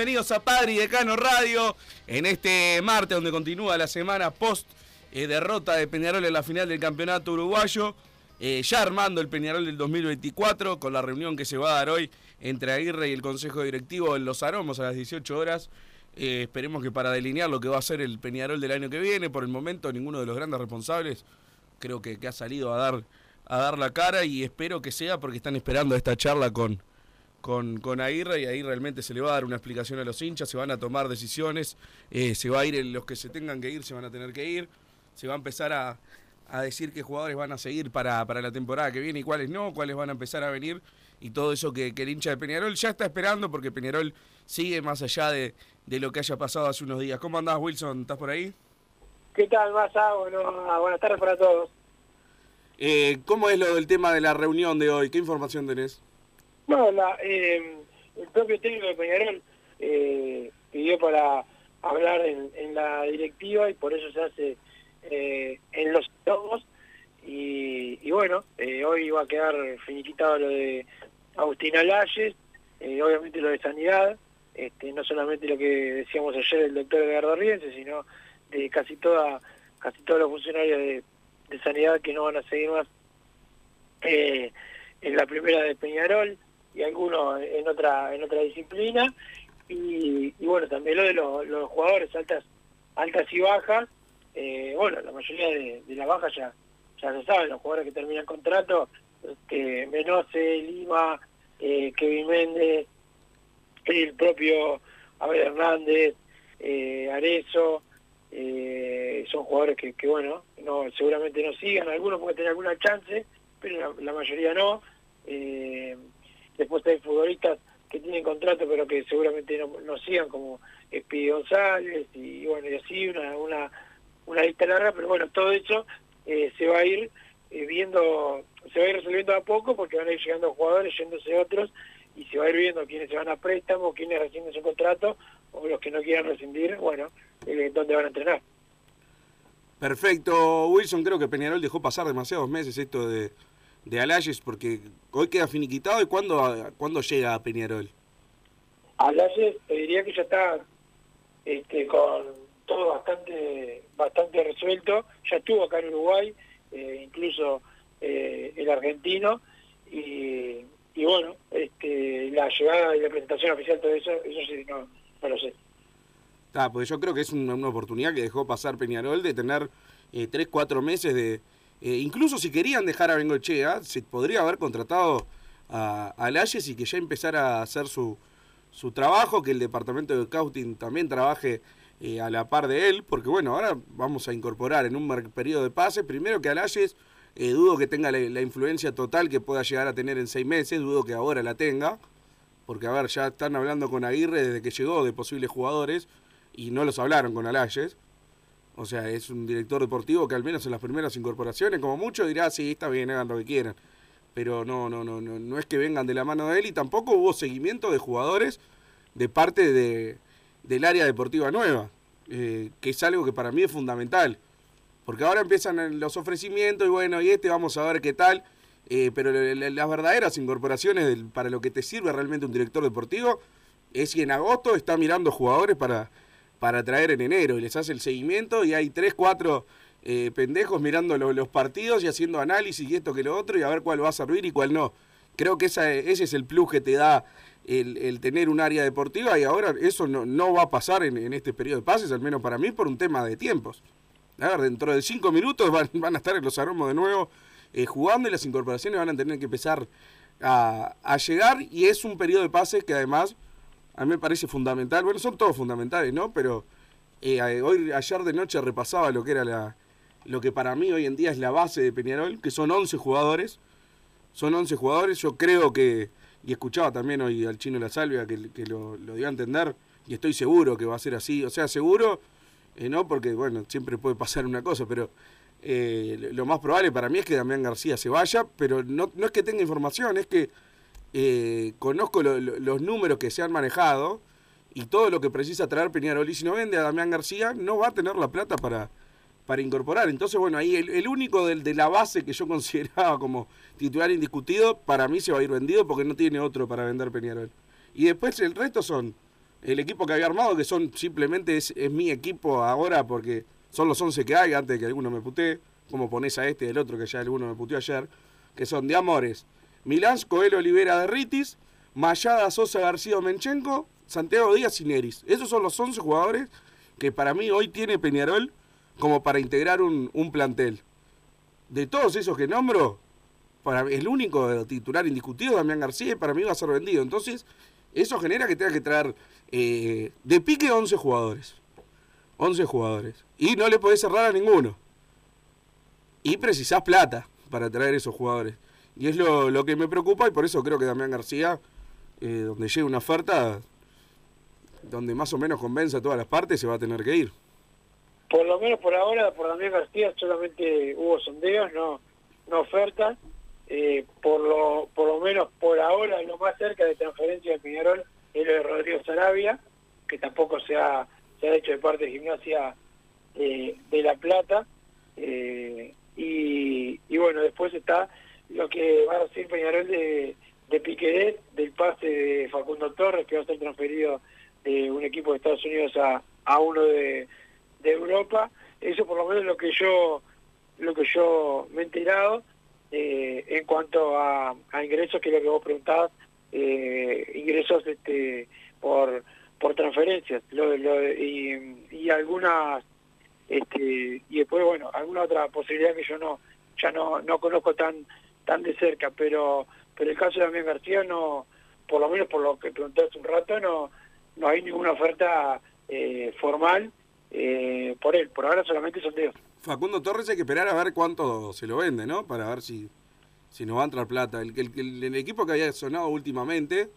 Bienvenidos a Padre y Decano Radio en este martes donde continúa la semana post eh, derrota de Peñarol en la final del campeonato uruguayo. eh, ya armando el Peñarol del 2024 con la reunión que se va a dar hoy entre Aguirre y el Consejo Directivo en Los Aromos a las 18 horas. Eh, esperemos que para delinear lo que va a ser el Peñarol del año que viene, por el momento ninguno de los grandes responsables creo que, que ha salido a dar, a dar la cara y espero que sea porque están esperando esta charla con, con, con Aguirre y ahí realmente se le va a dar una explicación a los hinchas, se van a tomar decisiones, eh, se va a ir en los que se tengan que ir, se van a tener que ir, se va a empezar a, a decir qué jugadores van a seguir para, para la temporada que viene y cuáles no, cuáles van a empezar a venir y todo eso que, que el hincha de Peñarol ya está esperando porque Peñarol sigue más allá de, de lo que haya pasado hace unos días. ¿Cómo andás Wilson? ¿Estás por ahí? ¿Qué tal, Massa? Bueno, ah, buenas tardes para todos. Eh, ¿Cómo es lo del tema de la reunión de hoy? ¿Qué información tenés? La, eh, el propio técnico de Peñarol eh, pidió para hablar en, la directiva y por eso se hace eh, en los logos. Y, bueno, hoy va a quedar finiquitado lo de Agustín Alayes, eh, obviamente lo de sanidad, este, no solamente lo que decíamos ayer del doctor Edgardo Riense, sino de casi toda casi todos los funcionarios de, sanidad que no van a seguir más en la primera de Peñarol y algunos en otra en otra disciplina. Y, bueno también lo de los, jugadores altas altas y bajas eh, bueno la mayoría de, de las bajas ya ya se sabe los jugadores que terminan contrato este, Menose Lima eh, Kevin Méndez el propio Abel Hernández eh, Arezo son jugadores que, bueno no seguramente no sigan algunos porque tienen alguna chance pero la, mayoría no después hay futbolistas que tienen contrato pero que seguramente no, no sigan como Espí González y bueno y así una una una lista larga pero bueno todo eso eh, se va a ir eh, viendo se va a ir resolviendo a poco porque van a ir llegando jugadores yéndose otros y se va a ir viendo quiénes se van a préstamo quiénes rescinden su contrato o los que no quieran rescindir bueno eh, dónde van a entrenar Perfecto, Wilson. Creo que Peñarol dejó pasar demasiados meses esto de, de Alayes porque hoy queda finiquitado. ¿Y cuándo, cuándo llega a Peñarol? Alayes te diría que ya está este, con todo bastante bastante resuelto. Ya estuvo acá en Uruguay, eh, incluso eh, el argentino. Y, y bueno, este, la llegada y la presentación oficial, todo eso, eso sí, no, no lo sé. Ah, porque yo creo que es una, una oportunidad que dejó pasar Peñarol de tener eh, tres, cuatro meses de... eh, incluso si querían dejar a Bengochea, se podría haber contratado a, a y que ya empezara a hacer su, su trabajo, que el departamento de scouting también trabaje eh, a la par de él, porque bueno, ahora vamos a incorporar en un periodo de pase, primero que a Layes Eh, dudo que tenga la, la influencia total que pueda llegar a tener en seis meses, dudo que ahora la tenga, porque a ver, ya están hablando con Aguirre desde que llegó de posibles jugadores y no los hablaron con Alayes. O sea, es un director deportivo que al menos en las primeras incorporaciones, como mucho, dirá, sí, está bien, hagan lo que quieran. Pero no, no, no, no, no es que vengan de la mano de él y tampoco hubo seguimiento de jugadores de parte de, del área deportiva nueva, eh, que es algo que para mí es fundamental. Porque ahora empiezan los ofrecimientos y bueno, y este vamos a ver qué tal. Eh, pero las verdaderas incorporaciones para lo que te sirve realmente un director deportivo es si en agosto está mirando jugadores para, para traer en enero y les hace el seguimiento y hay tres, cuatro eh, pendejos mirando los, partidos y haciendo análisis y esto que lo otro y a ver cuál va a servir y cuál no. Creo que ese es el plus que te da el, el, tener un área deportiva y ahora eso no, no va a pasar en, en, este periodo de pases, al menos para mí, por un tema de tiempos. A ver, dentro de cinco minutos van, van a estar en los aromos de nuevo eh, jugando y las incorporaciones van a tener que empezar a, a, llegar y es un periodo de pases que además a mí me parece fundamental, bueno, son todos fundamentales, ¿no? Pero eh, hoy, ayer de noche repasaba lo que era la, lo que para mí hoy en día es la base de Peñarol, que son 11 jugadores, son 11 jugadores, yo creo que y escuchaba también hoy al chino La Salvia que, lo, lo, dio a entender y estoy seguro que va a ser así, o sea, seguro, eh, no porque, bueno, siempre puede pasar una cosa, pero eh, lo más probable para mí es que Damián García se vaya, pero no, no es que tenga información, es que eh, conozco lo, lo, los números que se han manejado y todo lo que precisa traer Peñarol y si no vende a Damián García no va a tener la plata para, para incorporar. Entonces, bueno, ahí el, único del, de la base que yo consideraba como titular indiscutido, para mí se va a ir vendido porque no tiene otro para vender Peñarol. Y después el resto son el equipo que había armado, que son simplemente es, es mi equipo ahora porque son los 11 que hay, antes de que alguno me putee, como pones a este y el otro que ya alguno me puteó ayer, que son de Amores, Milán, Coelho Olivera de Ritis, Mayada, Sosa, García, Menchenko, Santiago Díaz y Neris. Esos son los 11 jugadores que para mí hoy tiene Peñarol como para integrar un, plantel. De todos esos que nombro, para el único titular indiscutido, Damián García, para mí va a ser vendido. Entonces, eso genera que tenga que traer eh, de pique 11 jugadores. 11 jugadores. Y no le podés cerrar a ninguno. Y precisás plata para traer esos jugadores. Y es lo, lo que me preocupa y por eso creo que Damián García, eh, donde llegue una oferta, donde más o menos convenza a todas las partes, se va a tener que ir. Por lo menos por ahora, por Damián García solamente hubo sondeos, no, no ofertas. Eh, por lo por lo menos por ahora lo más cerca de transferencia de Peñarol es lo de Rodrigo Sarabia, que tampoco se ha, se ha hecho de parte de Gimnasia eh, de La Plata. Y bueno, después está lo que va a decir Peñarol de, de Piqueret, del pase de Facundo Torres, que va a ser transferido de un equipo de Estados Unidos a, a uno de, de Europa. Eso por lo menos es lo que yo lo que yo me he enterado eh, en cuanto a, a, ingresos, que es lo que vos preguntabas, eh, ingresos este por por transferencias lo, lo, y, y algunas este y después bueno alguna otra posibilidad que yo no ya no no conozco tan tan de cerca pero pero el caso de Damián García no por lo menos por lo que pregunté hace un rato no no hay ninguna oferta eh, formal eh, por él por ahora solamente sondeos Facundo Torres hay que esperar a ver cuánto se lo vende, ¿no? Para ver si, si nos va a entrar plata. El, el, el, el, equipo que había sonado últimamente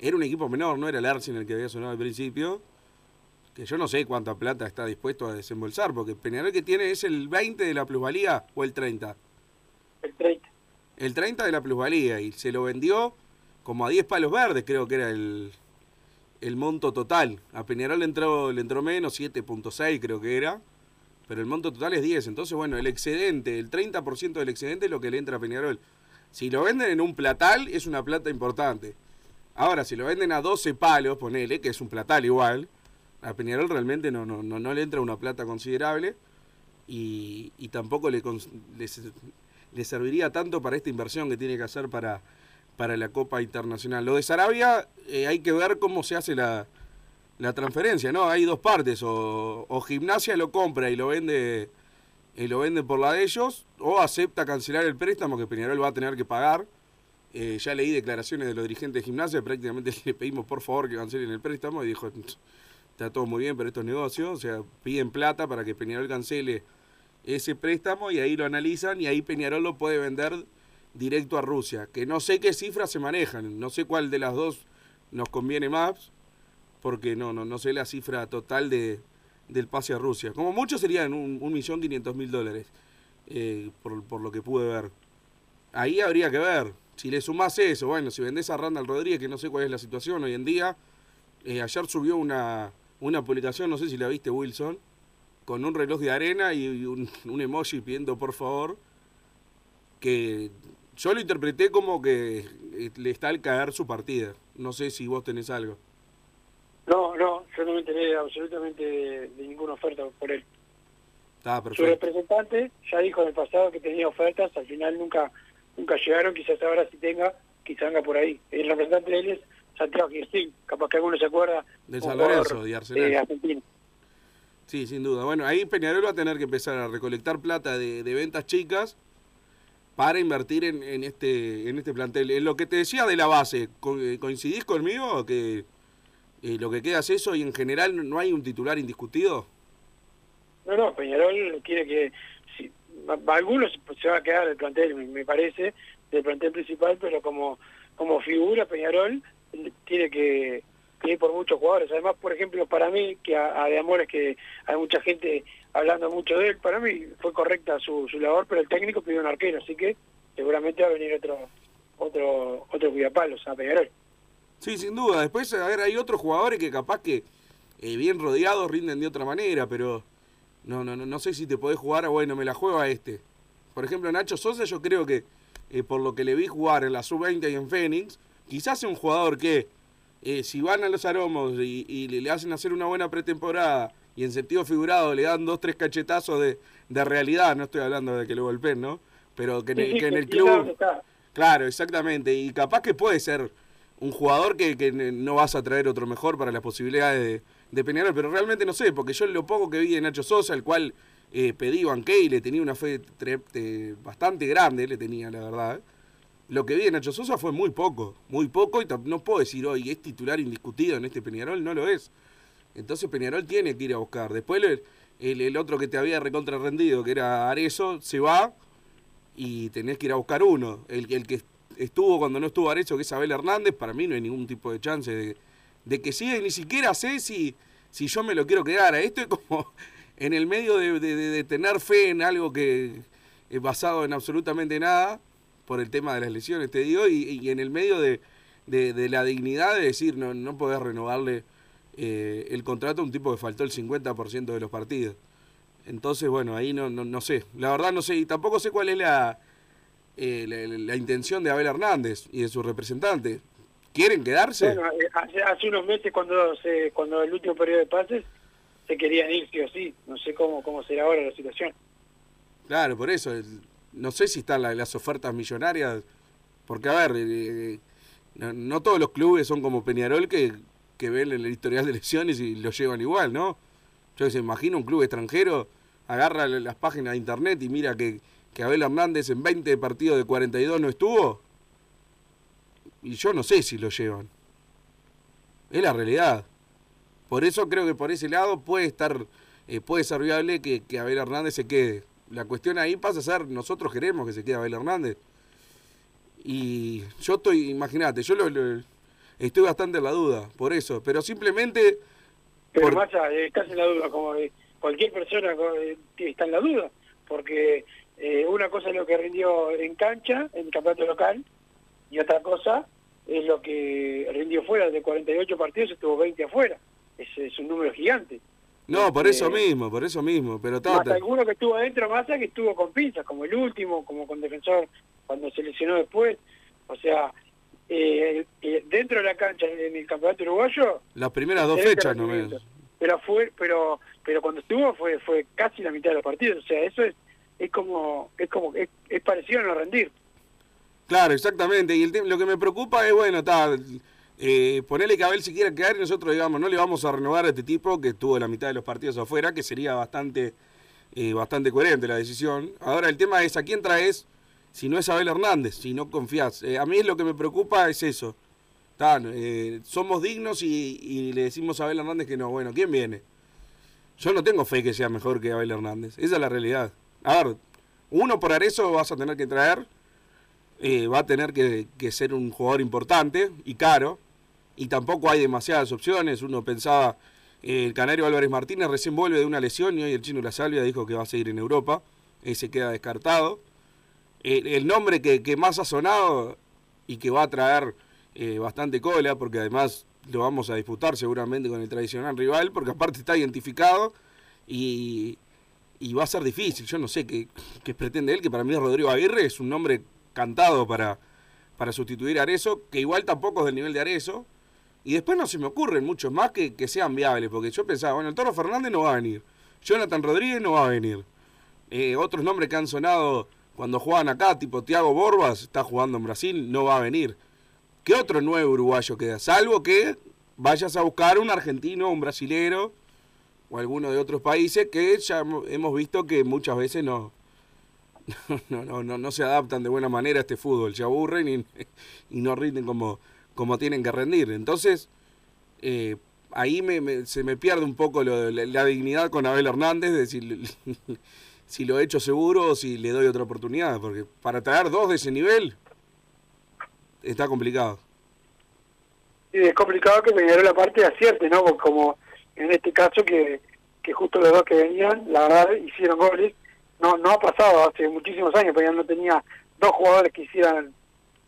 era un equipo menor, no era el Arsenal que había sonado al principio. Que yo no sé cuánta plata está dispuesto a desembolsar, porque Peñarol que tiene es el 20 de la plusvalía o el 30. El 30. El 30 de la plusvalía y se lo vendió como a 10 palos verdes, creo que era el, el monto total. A Peñarol le entró, le entró menos, 7.6 creo que era pero el monto total es 10. Entonces, bueno, el excedente, el 30% del excedente es lo que le entra a Peñarol. Si lo venden en un platal, es una plata importante. Ahora, si lo venden a 12 palos, ponele, que es un platal igual, a Peñarol realmente no, no, no, no le entra una plata considerable y, y tampoco le, le, le, serviría tanto para esta inversión que tiene que hacer para, para la Copa Internacional. Lo de Sarabia, eh, hay que ver cómo se hace la, la transferencia, ¿no? Hay dos partes, o, o Gimnasia lo compra y lo vende y lo vende por la de ellos, o acepta cancelar el préstamo que Peñarol va a tener que pagar. Eh, ya leí declaraciones de los dirigentes de Gimnasia, prácticamente le pedimos por favor que cancelen el préstamo y dijo, está todo muy bien, pero esto es negocio, o sea, piden plata para que Peñarol cancele ese préstamo y ahí lo analizan y ahí Peñarol lo puede vender directo a Rusia, que no sé qué cifras se manejan, no sé cuál de las dos nos conviene más, porque no, no, no sé la cifra total de, del pase a Rusia. Como mucho serían un, un millón quinientos mil dólares, eh, por, por lo que pude ver. Ahí habría que ver, si le sumás eso, bueno, si vendés a Randall Rodríguez, que no sé cuál es la situación hoy en día, eh, ayer subió una, una publicación, no sé si la viste Wilson, con un reloj de arena y un, un emoji pidiendo por favor, que yo lo interpreté como que eh, le está al caer su partida. No sé si vos tenés algo. No, no, yo no me enteré absolutamente de, ninguna oferta por él. Está Su representante ya dijo en el pasado que tenía ofertas, al final nunca nunca llegaron, quizás ahora sí tenga, quizás anga por ahí. El representante de él es Santiago Girstín, capaz que alguno se acuerda. De San Lorenzo, de Arsenal. de Argentina. Sí, sin duda. Bueno, ahí Peñarol va a tener que empezar a recolectar plata de, de ventas chicas para invertir en, en este en este plantel. En lo que te decía de la base, eh, ¿coincidís conmigo que eh, lo que queda es eso y en general no hay un titular indiscutido? No, no, Peñarol quiere que... si- algunos se va a quedar el plantel, me parece, del plantel principal, pero como como figura Peñarol tiene que, que por muchos jugadores. Además, por ejemplo, para mí, que a, a de Amores que hay mucha gente hablando mucho de él, para mí fue correcta su, labor, pero el técnico pidió un arquero, así que seguramente va a venir otro otro otro cuidapalos a Peñarol. Sí, sin duda. Después, a ver, hay otros jugadores que capaz que eh, bien rodeados rinden de otra manera, pero no, no, no, sé si te podés jugar, bueno, me la juego a este. Por ejemplo, Nacho Sosa, yo creo que eh, por lo que le vi jugar en la Sub-20 y en Fénix, quizás sea un jugador que eh, si van a los aromos y, y le, hacen hacer una buena pretemporada y en sentido figurado le dan dos, tres cachetazos de, de realidad, no estoy hablando de que lo golpeen, ¿no? Pero que en el, Sí, que en el club... Claro, exactamente. Y capaz que puede ser un jugador que, que no vas a traer otro mejor para las posibilidades de, de Peñarol, pero realmente no sé, porque yo lo poco que vi de Nacho Sosa, el cual eh, pedí banqué y le tenía una fe bastante grande, le tenía, la verdad. Lo que vi de Nacho Sosa fue muy poco, muy poco, y no puedo decir hoy es titular indiscutido en este Peñarol, no lo es. Entonces Peñarol tiene que ir a buscar. Después el, el, otro que te había recontra rendido, que era Arezo, se va y tenés que ir a buscar uno. El, el que estuvo cuando no estuvo Arezo, que es Abel Hernández, para mí no hay ningún tipo de chance de, que siga y ni siquiera sé si, si yo me lo quiero quedar. Esto es como en el medio de, de- de- de tener fe en algo que es basado en absolutamente nada, por el tema de las lesiones, te digo, y, y en el medio de, de- de la dignidad de decir, no, no podés renovarle eh, el contrato a un tipo que faltó el 50% de los partidos. Entonces, bueno, ahí no, no, no sé. La verdad no sé, y tampoco sé cuál es la, eh, la, la- la intención de Abel Hernández y de su representante. ¿Quieren quedarse? Bueno, eh, hace, hace unos meses cuando se, cuando el último periodo de pases se querían ir sí o sí. No sé cómo cómo será ahora la situación. Claro, por eso. el- no sé si están la- las ofertas millonarias. Porque, a ver, eh, no, no todos los clubes son como Peñarol que, que ven el historial de lesiones y lo llevan igual, ¿no? Yo se imagino un club extranjero, agarra la- las páginas de internet y mira que, que Abel Hernández en 20 partidos de 42 no estuvo. Y yo no sé si lo llevan. Es la realidad. Por eso creo que por ese lado puede estar, eh, puede ser viable que, que Abel Hernández se quede. La cuestión ahí pasa a ser, nosotros queremos que se quede Abel Hernández. Y yo estoy, imagínate, yo lo, lo- estoy bastante en la duda, por eso. Pero simplemente, Pero Por- eh, estás en la duda, como cualquier persona está en la duda, porque eh, una cosa es lo que rindió en cancha, en el campeonato local, y otra cosa es lo que rindió fuera, de 48 partidos estuvo 20 afuera. Es, es un número gigante. No, por eso Eh, mismo, por eso mismo. Pero Más alguno que estuvo adentro, más que estuvo con pinzas, como el último, como con defensor cuando se lesionó después. O sea, eh, eh, dentro de la cancha en el campeonato uruguayo las primeras dos fechas no me... rendimiento. pero fue pero pero cuando estuvo fue fue casi la mitad de los partidos o sea eso es es como es como es, es parecido a no rendir Claro, exactamente. Y el lo que me preocupa es, bueno, está, eh, ponerle que Abel se quiera quedar y nosotros, digamos, no le vamos a renovar a este tipo que estuvo la mitad de los partidos afuera, que sería bastante, eh, bastante coherente la decisión. Ahora el tema es a quién traes si no es Abel Hernández, si no confías. Eh, a mí lo que me preocupa es eso. Está, eh, somos dignos y, le decimos a Abel Hernández que no. Bueno, ¿quién viene? Yo no tengo fe que sea mejor que Abel Hernández. Esa es la realidad. A ver, uno por Arezo vas a tener que traer, va a tener que ser un jugador importante y caro, y tampoco hay demasiadas opciones. Uno pensaba, eh, el Canario Álvarez Martínez recién vuelve de una lesión y hoy el chino La Salvia dijo que va a seguir en Europa, ese queda descartado. Eh, el nombre que, que más ha sonado y que va a traer eh, bastante cola, porque además lo vamos a disputar seguramente con el tradicional rival, porque aparte está identificado y, y va a ser difícil. Yo no sé qué, qué pretende él, que para mí Rodrigo Aguirre es un nombre cantado para, para sustituir a Arezo, que igual tampoco es del nivel de Arezo. Y después no se me ocurren muchos más que, que sean viables, porque yo pensaba, bueno, el Toro Fernández no va a venir, Jonathan Rodríguez no va a venir. Eh, otros nombres que han sonado cuando juegan acá, tipo Tiago Borbas, está jugando en Brasil, no va a venir. ¿Qué otro nuevo uruguayo queda? Salvo que vayas a buscar un argentino, un brasilero o alguno de otros países que ya hemos visto que muchas veces no, no, no, no, no se adaptan de buena manera a este fútbol, se aburren y, y no rinden como, como tienen que rendir. Entonces, eh, ahí me, me, se me pierde un poco lo, la, la, dignidad con Abel Hernández, de decir si lo he hecho seguro o si le doy otra oportunidad, porque para traer dos de ese nivel está complicado. Sí, es complicado que Peñarol aparte acierte, ¿no? Como en este caso que, que justo los dos que venían, la verdad, hicieron goles. No no ha pasado hace muchísimos años, Peñarol no tenía dos jugadores que hicieran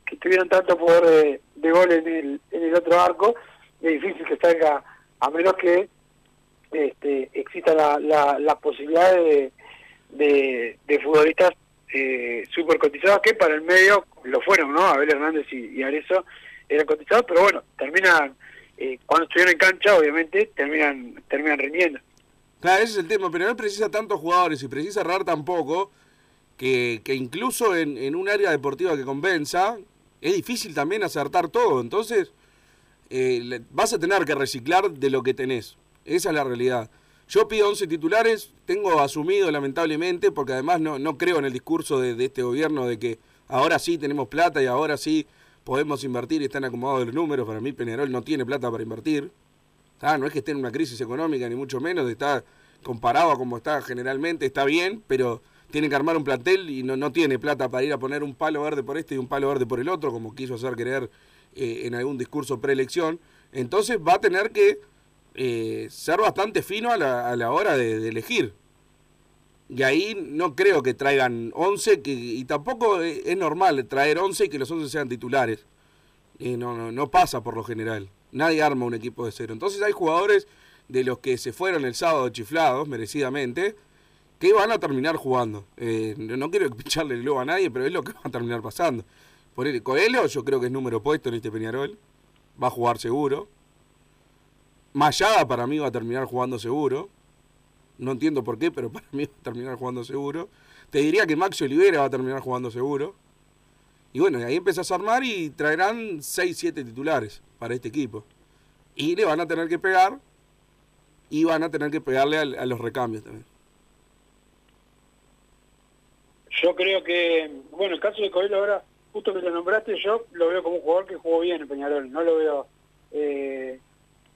que tuvieran tanto poder de, de gol en el, en el otro arco. Es difícil que salga, a menos que este, exista la, la, la posibilidad de, de, futbolistas eh, súper cotizados que para el medio lo fueron, ¿no? Abel Hernández y, y eran cotizados, pero bueno, terminan, eh, cuando estuvieron en cancha, obviamente, terminan terminan rindiendo. Claro, ese es el tema, pero no precisa tantos jugadores y precisa errar tampoco, que, que incluso en, en un área deportiva que convenza, es difícil también acertar todo, entonces eh, vas a tener que reciclar de lo que tenés, esa es la realidad. Yo pido 11 titulares, tengo asumido lamentablemente, porque además no, no creo en el discurso de, este gobierno de que ahora sí tenemos plata y ahora sí podemos invertir y están acomodados los números. Para mí Peñarol no tiene plata para invertir. Ah, no es que esté en una crisis económica, ni mucho menos, está comparado a como está generalmente, está bien, pero tiene que armar un plantel y no, no tiene plata para ir a poner un palo verde por este y un palo verde por el otro, como quiso hacer creer eh, en algún discurso preelección. Entonces va a tener que eh, ser bastante fino a la, a la hora de, elegir. Y ahí no creo que traigan 11, que, y tampoco es normal traer 11 y que los 11 sean titulares. Eh, no, no, no pasa por lo general. Nadie arma un equipo de cero. Entonces hay jugadores de los que se fueron el sábado chiflados, merecidamente, que van a terminar jugando. Eh, no quiero picharle el globo a nadie, pero es lo que va a terminar pasando. Por el Coelho, yo creo que es número puesto en este Peñarol. Va a jugar seguro. Mayada para mí va a terminar jugando seguro. No entiendo por qué, pero para mí va a terminar jugando seguro. Te diría que Maxi Olivera va a terminar jugando seguro. Y bueno, ahí empezás a armar y traerán 6, 7 titulares para este equipo. Y le van a tener que pegar. Y van a tener que pegarle a los recambios también. Yo creo que, bueno, el caso de Coelho ahora, justo que lo nombraste, yo lo veo como un jugador que jugó bien en Peñarol. No lo veo... Eh,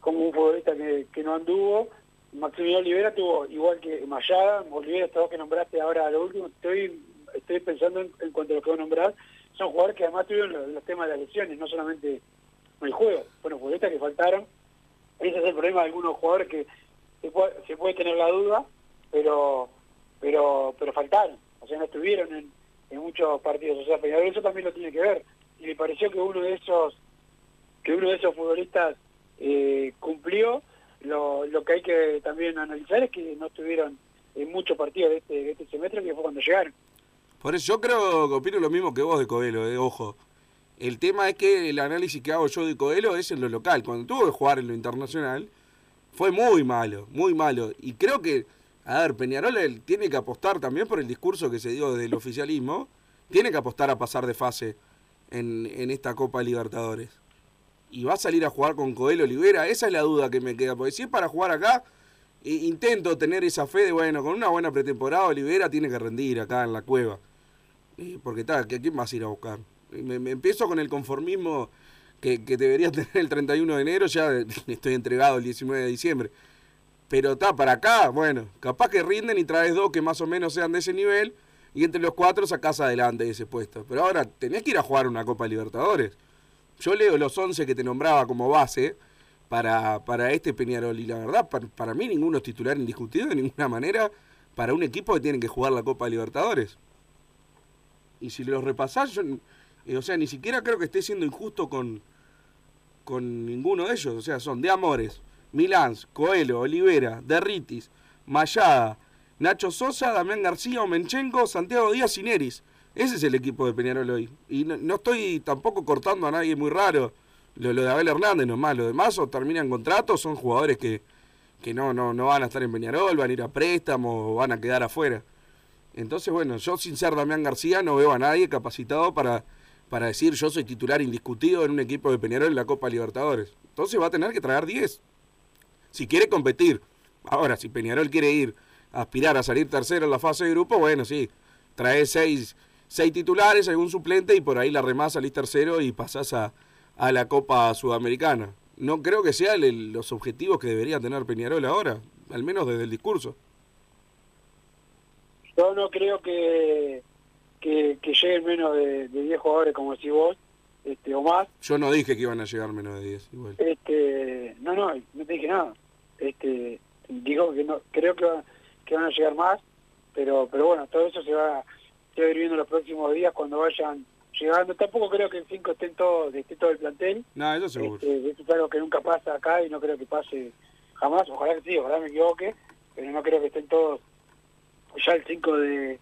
como un futbolista que, no anduvo. Maximiliano Olivera tuvo, igual que Mayada, Olivera, estos dos que nombraste ahora a lo último, estoy estoy pensando en, cuanto a lo que voy a nombrar, son jugadores que además tuvieron los, los temas de las lesiones, no solamente el juego, bueno, futbolistas que faltaron, ese es el problema de algunos jugadores que se puede, se puede tener la duda, pero pero pero faltaron, o sea, no estuvieron en, muchos partidos, o sea, Peñarol eso también lo tiene que ver, y me pareció que uno de esos que uno de esos futbolistas eh, cumplió. Lo, lo que hay que también analizar es que no estuvieron en muchos partidos de este, de este semestre, que fue cuando llegaron. Por eso yo creo que lo mismo que vos de Coelho, eh, ojo. El tema es que el análisis que hago yo de Coelho es en lo local. Cuando tuvo que jugar en lo internacional, fue muy malo, muy malo. Y creo que, a ver, Peñarol tiene que apostar también por el discurso que se dio desde el oficialismo, tiene que apostar a pasar de fase en, en esta Copa Libertadores. Y va a salir a jugar con Coelho Olivera, esa es la duda que me queda, porque si es para jugar acá, intento tener esa fe de, bueno, con una buena pretemporada Olivera tiene que rendir acá en la cueva, porque está, ¿quién vas a ir a buscar? Me, me empiezo con el conformismo que, que, debería tener el 31 de enero, ya estoy entregado el 19 de diciembre, Pero está para acá, bueno, capaz que rinden y traes dos que más o menos sean de ese nivel y entre los cuatro sacás adelante ese puesto. Pero ahora tenés que ir a jugar una Copa Libertadores. Yo leo los 11 que te nombraba como base para, para este Peñarol y la verdad, para, para mí ninguno es titular indiscutido de ninguna manera para un equipo que tiene que jugar la Copa Libertadores. Y si los repasás, yo, eh, o sea, ni siquiera creo que esté siendo injusto con, con ninguno de ellos. O sea, son de Amores, Milán, Coelho, Olivera, Derritis, Mayada, Nacho Sosa, Damián García, Omenchenko, Santiago Díaz y Neris. Ese es el equipo de Peñarol hoy. Y no, estoy tampoco cortando a nadie muy raro. Lo, lo de Abel Hernández nomás, lo demás o terminan contratos, son jugadores que, que no, no, no van a estar en Peñarol, van a ir a préstamo o van a quedar afuera. Entonces, bueno, yo sin ser Damián García no veo a nadie capacitado para, para decir yo soy titular indiscutido en un equipo de Peñarol en la Copa Libertadores. Entonces va a tener que traer 10. Si quiere competir. Ahora, si Peñarol quiere ir a aspirar a salir tercero en la fase de grupo, bueno, sí. Trae seis, seis titulares, algún suplente y por ahí la remás salís tercero y pasás a, a la Copa Sudamericana. No creo que sean los objetivos que debería tener Peñarol ahora, al menos desde el discurso. Yo no creo que, que, que lleguen menos de, de 10 jugadores, como decís vos, este, o más. Yo no dije que iban a llegar menos de 10, igual. Este, no, no, no te dije nada. Este, digo que no, creo que, va- que van a llegar más, pero pero bueno, todo eso se va, se va a ir viendo los próximos días cuando vayan llegando. Tampoco creo que en 5 estén todos, esté todo el plantel. No, eso seguro. Este, esto es algo que nunca pasa acá y no creo que pase jamás. Ojalá que sí, ojalá me equivoque, pero no creo que estén todos ya el 5 de,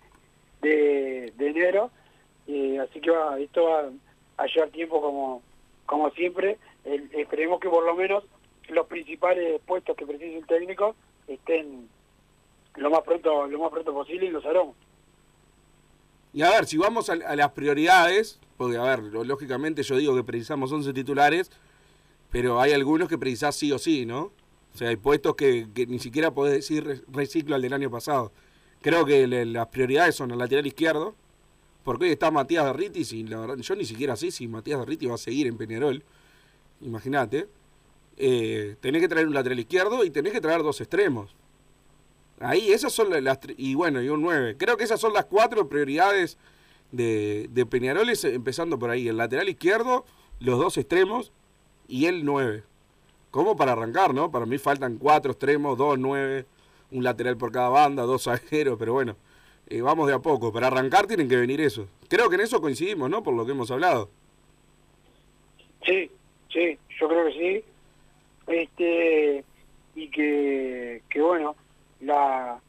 de, de enero. Eh, así que va, esto va a llevar tiempo como, como siempre. Esperemos que por lo menos los principales puestos que precise el técnico estén lo más pronto lo más pronto posible y los haremos. Y a ver, si vamos a, a las prioridades, porque a ver, lógicamente yo digo que precisamos 11 titulares, pero hay algunos que precisás sí o sí, ¿no? O sea, hay puestos que, que ni siquiera podés decir re- reciclo al del año pasado. Creo que le- las prioridades son el lateral izquierdo, porque hoy está Matías Derritis y la verdad, yo ni siquiera sé si Matías Derritis va a seguir en Peñarol. Imagínate. Eh, tenés que traer un lateral izquierdo y tenés que traer dos extremos. Ahí, esas son la- las. tri- Y bueno, y un 9. Creo que esas son las cuatro prioridades de, de Peñarol, empezando por ahí. El lateral izquierdo, los dos extremos y el 9. Como para arrancar, ¿no? Para mí faltan cuatro extremos, dos 9, un lateral por cada banda, dos zagueros, pero bueno, eh, vamos de a poco. Para arrancar tienen que venir eso. Creo que en eso coincidimos, ¿no? Por lo que hemos hablado. Sí, sí, yo creo que sí. Este y que, que bueno, la,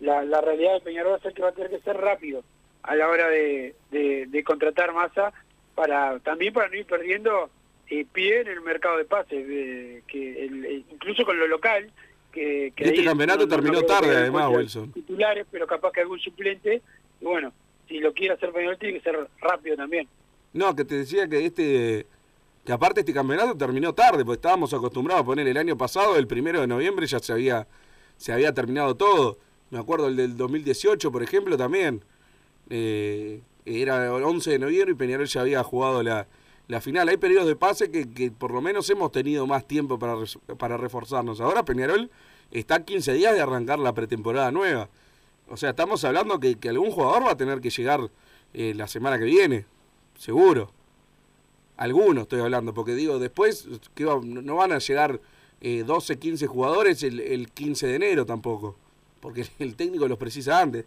la, la realidad de Peñarol ser que va a tener que ser rápido a la hora de, de, de contratar masa para también para no ir perdiendo eh, pie en el mercado de pases, de- que el- el- incluso con lo local. Que, este campeonato terminó tarde, además, Wilson. Titulares, pero capaz que algún suplente. Y bueno, si lo quiere hacer Peñarol tiene que ser rápido también. No, que te decía que este que aparte este campeonato terminó tarde, porque estábamos acostumbrados a poner el año pasado, el primero de noviembre ya se había se había terminado todo. Me acuerdo el del 2018, por ejemplo, también. Eh, era el 11 de noviembre y Peñarol ya había jugado la, la final. Hay periodos de pase que, que por lo menos hemos tenido más tiempo para, para reforzarnos. Ahora Peñarol está a 15 días de arrancar la pretemporada nueva. O sea, estamos hablando que, que algún jugador va a tener que llegar eh, la semana que viene, seguro. Algunos estoy hablando, porque digo, después que no van a llegar eh, 12, 15 jugadores el, el 15 de enero tampoco, porque el técnico los precisa antes.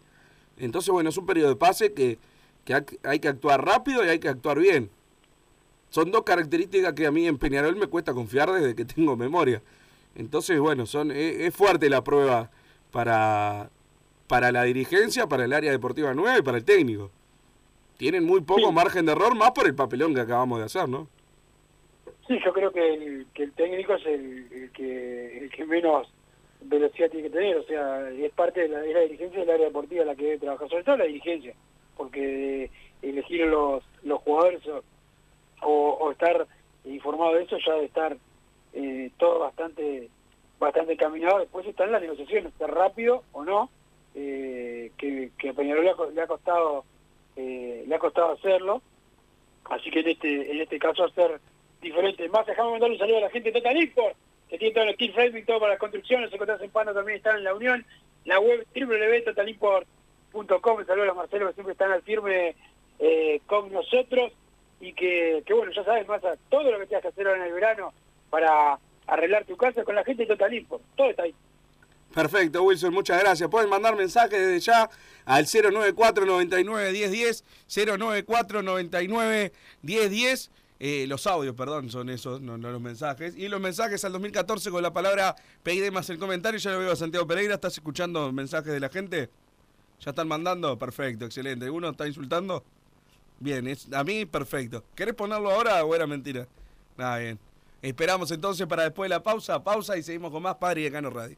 Entonces, bueno, es un periodo de pase que, que ha- hay que actuar rápido y hay que actuar bien. Son dos características que a mí en Peñarol me cuesta confiar desde que tengo memoria. Entonces, bueno, son es, es fuerte la prueba para, para la dirigencia, para el área deportiva nueva y para el técnico. Tienen muy poco Sí. margen de error, más por el papelón que acabamos de hacer, ¿no? Sí, yo creo que el, que el técnico es el, el que el que menos velocidad tiene que tener, o sea, es parte de la, es la dirigencia del área deportiva la que debe trabajar, sobre todo la dirigencia, porque elegir los, los jugadores o, estar informado de eso ya debe estar eh, todo bastante bastante caminado, después están las negociaciones, ser rápido o no, eh, que, que a Peñarol le ha, le ha costado eh, le ha costado hacerlo, así que en este en este caso hacer diferente. Más, dejame mandar un saludo a la gente de Total Import, que tiene todos los steel framing, todo para la construcción, los encontrás en Pano también están en la Unión, la web www.totalimport.com, saludos a Marcelo que siempre están al firme eh, con nosotros. Y que, que, bueno, ya sabes, más todo lo que tengas que hacer ahora en el verano para arreglar tu casa con la gente de Total Import, todo está ahí. Perfecto, Wilson, muchas gracias. Pueden mandar mensajes desde ya al 094 99 1010, 094 99 1010. Eh, los audios, perdón, son esos, no, los mensajes. Y los mensajes al 2014 con la palabra PID más el comentario. Ya lo veo a Santiago Pereira. ¿Estás escuchando mensajes de la gente? ¿Ya están mandando? Perfecto, excelente. ¿Uno está insultando? Bien, es, a mí perfecto. ¿Querés ponerlo ahora o era mentira? Ah, bien. Esperamos entonces para después de la pausa. Pausa y seguimos con más Padre y Cano Radio.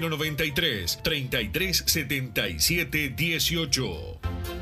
093 33 77 18.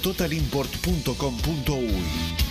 totalimport.com.uy.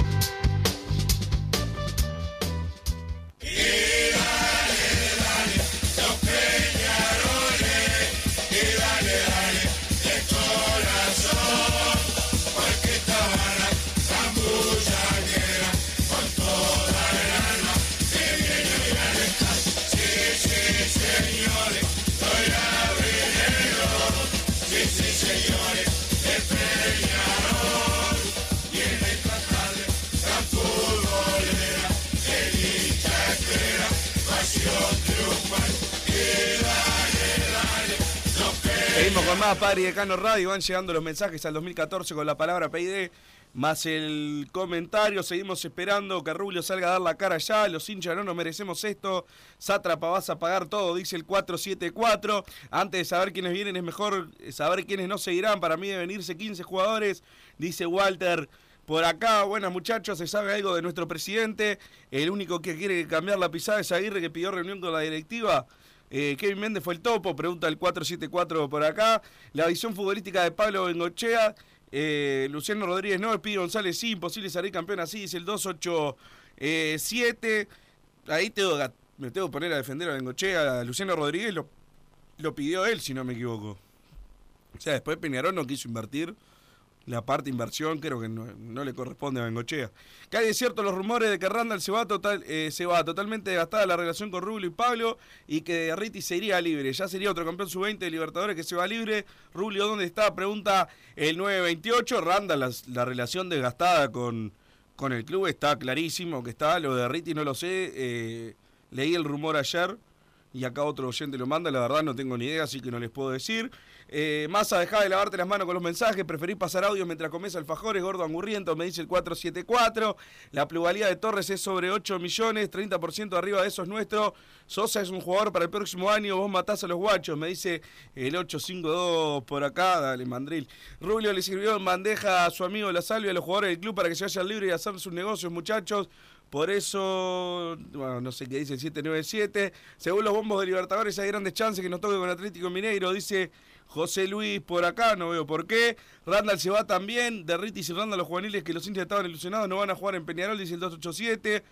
Más Padre y Decano Radio. Van llegando los mensajes al 2014 con la palabra PID más el comentario. Seguimos esperando que Rubio salga a dar la cara ya. Los hinchas no nos merecemos esto. Sátrapa, vas a pagar todo, dice el 474. Antes de saber quiénes vienen, es mejor saber quiénes no seguirán. Para mí deben irse 15 jugadores, dice Walter. Por acá, buenas muchachos, se sabe algo de nuestro presidente. El único que quiere cambiar la pisada es Aguirre, que pidió reunión con la directiva. Eh, Kevin Méndez fue el topo, pregunta el 474 por acá. La visión futbolística de Pablo Bengochea. Eh, Luciano Rodríguez no, Pide González sí, imposible salir campeón así, dice el 287. Ahí tengo, me tengo que poner a defender a Bengochea. Luciano Rodríguez lo, lo pidió él, si no me equivoco. O sea, después Peñarol no quiso invertir la parte inversión creo que no, le corresponde a Bengochea. Que hay de cierto los rumores de que Randall se va, total, eh, se va totalmente desgastada la relación con Rubio y Pablo y que Riti se iría libre. Ya sería otro campeón sub-20 de Libertadores que se va libre. Rubio, ¿dónde está? Pregunta el 928. Randall, la, la relación desgastada con, con el club está clarísimo que está. Lo de Riti no lo sé. Eh, leí el rumor ayer. Y acá otro oyente lo manda, la verdad no tengo ni idea, así que no les puedo decir. Eh, Massa, dejá de lavarte las manos con los mensajes, preferí pasar audio mientras comes alfajores, gordo angurriento, me dice el 474. La pluralidad de Torres es sobre 8 millones, 30% arriba de eso es nuestro. Sosa es un jugador para el próximo año, vos matás a los guachos, me dice el 852 por acá, dale, mandril. Rubio le sirvió en bandeja a su amigo La Salvia, a los jugadores del club para que se vayan libres y hacer sus negocios, muchachos. Por eso, bueno, no sé qué dice el 797. Según los bombos de Libertadores, hay grandes chances que nos toque con Atlético Mineiro, dice José Luis por acá, no veo por qué. Randall se va también. Derritis y Randall, los juveniles que los hinchas estaban ilusionados, no van a jugar en Peñarol, dice el 287.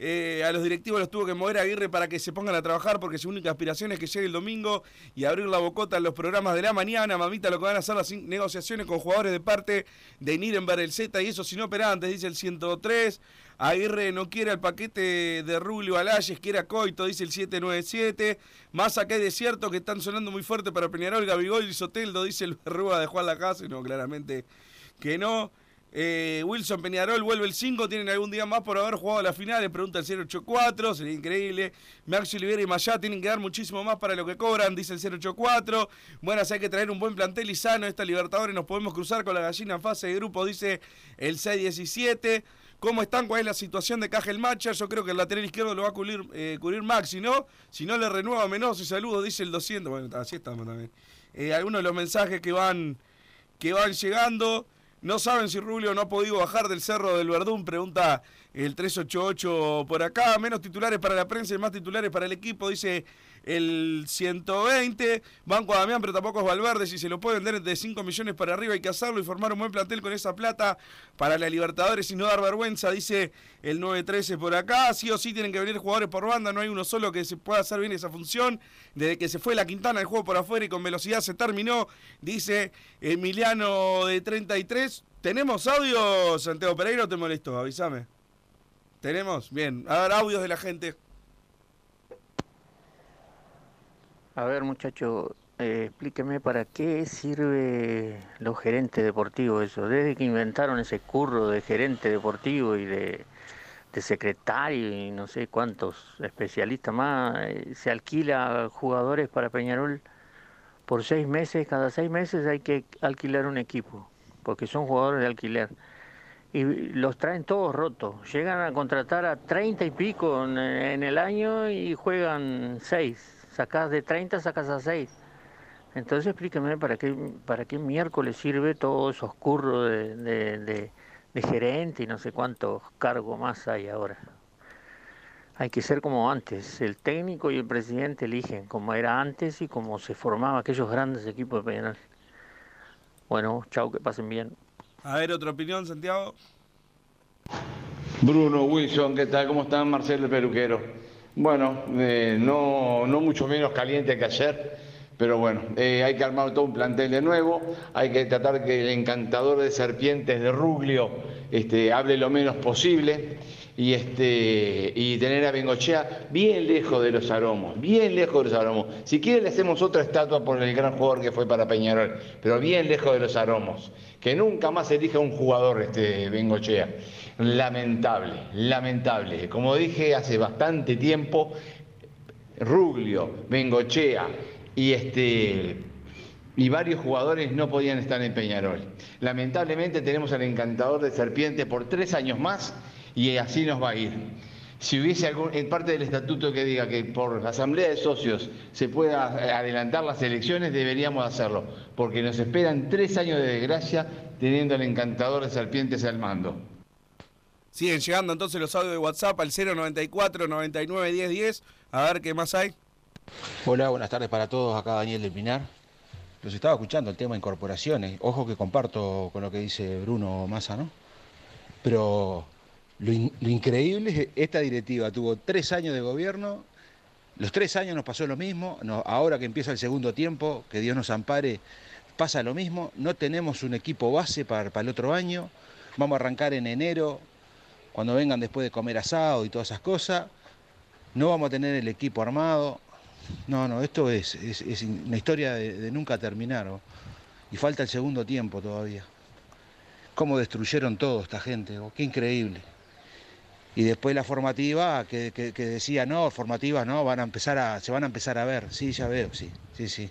Eh, a los directivos los tuvo que mover a Aguirre para que se pongan a trabajar porque su única aspiración es que llegue el domingo y abrir la bocota en los programas de la mañana. Mamita, lo que van a hacer las negociaciones con jugadores de parte de Nirenberg, el Z y eso sin operantes, dice el 103. Aguirre no quiere el paquete de Rubio Alayes, quiere a Coito, dice el 797. Más acá es desierto que están sonando muy fuerte para Peñarol, Gabigol y Soteldo, dice el Rúa de Juan Lacase. No, claramente que no. Eh, Wilson Peñarol vuelve el 5. ¿Tienen algún día más por haber jugado la final? Le pregunta el 084. Sería increíble. Maxi Olivera y Mayá tienen que dar muchísimo más para lo que cobran, dice el 084. Buenas, hay que traer un buen plantel y sano. Esta Libertadores nos podemos cruzar con la gallina en fase de grupo, dice el 617. ¿Cómo están? ¿Cuál es la situación de Cajel Macha? Yo creo que el lateral izquierdo lo va a cubrir, eh, Maxi, ¿no? Si no le renueva menos y saludo, dice el 200. Bueno, así estamos también. Eh, algunos de los mensajes que van, que van llegando. No saben si Rubio no ha podido bajar del cerro del Verdún, pregunta el 388 por acá. Menos titulares para la prensa y más titulares para el equipo, dice el 120. Banco Damián, pero tampoco es Valverde. Si se lo pueden vender de 5 millones para arriba, hay que hacerlo y formar un buen plantel con esa plata para la Libertadores y no dar vergüenza, dice el 913 por acá. Sí o sí tienen que venir jugadores por banda, no hay uno solo que se pueda hacer bien esa función. Desde que se fue la Quintana, el juego por afuera y con velocidad se terminó, dice Emiliano de 33. ¿Tenemos audio, Santiago Pereira, o te molesto? Avísame. ¿Tenemos? Bien. A ver, audios de la gente. A ver, muchacho, eh, explíqueme para qué sirve los gerentes deportivos eso. Desde que inventaron ese curro de gerente deportivo y de, secretario y no sé cuántos especialistas más, eh, se alquila jugadores para Peñarol por seis meses. Cada seis meses hay que alquilar un equipo, porque son jugadores de alquiler. Y los traen todos rotos. Llegan a contratar a treinta y pico en el año y juegan seis sacas de 30, sacas a 6. Entonces explíqueme para qué, para qué miércoles sirve todo esos curros de, de, de, gerente y no sé cuántos cargos más hay ahora. Hay que ser como antes, el técnico y el presidente eligen como era antes y como se formaban aquellos grandes equipos de Peñarol. Bueno, chao, que pasen bien. A ver, otra opinión, Santiago. Bruno, Wilson, ¿qué tal? ¿Cómo están? Marcelo el Peluquero. Bueno, eh, no, no mucho menos caliente que ayer, pero bueno, eh, hay que armar todo un plantel de nuevo, hay que tratar que el encantador de serpientes de Ruglio este, hable lo menos posible y, este, y tener a Bengochea bien lejos de los aromos, bien lejos de los aromos. Si quiere le hacemos otra estatua por el gran jugador que fue para Peñarol, pero bien lejos de los aromos. Que nunca más elija un jugador este Bengochea. Lamentable, lamentable. Como dije hace bastante tiempo, Ruglio, Bengochea y este y varios jugadores no podían estar en Peñarol. Lamentablemente tenemos al encantador de serpiente por tres años más y así nos va a ir. Si hubiese algún, en parte del estatuto que diga que por asamblea de socios se pueda adelantar las elecciones, deberíamos hacerlo, porque nos esperan tres años de desgracia teniendo al encantador de serpientes al mando. Siguen llegando entonces los audios de WhatsApp al 094 99 10 10. A ver qué más hay. Hola, buenas tardes para todos. Acá Daniel del Pinar. Los estaba escuchando el tema de incorporaciones. Ojo que comparto con lo que dice Bruno Massa, ¿no? Pero lo, increíble es que esta directiva tuvo tres años de gobierno, los tres años nos pasó lo mismo, ahora que empieza el segundo tiempo, que Dios nos ampare, pasa lo mismo, no tenemos un equipo base para, el otro año, vamos a arrancar en enero, cuando vengan después de comer asado y todas esas cosas, no vamos a tener el equipo armado, no, no, esto es, es, una historia de, nunca terminar, y falta el segundo tiempo todavía. Cómo destruyeron todo esta gente, qué increíble. Y después la formativa, que, decía, no, formativas no, van a empezar a, se van a empezar a ver. Sí, ya veo, sí, sí, sí.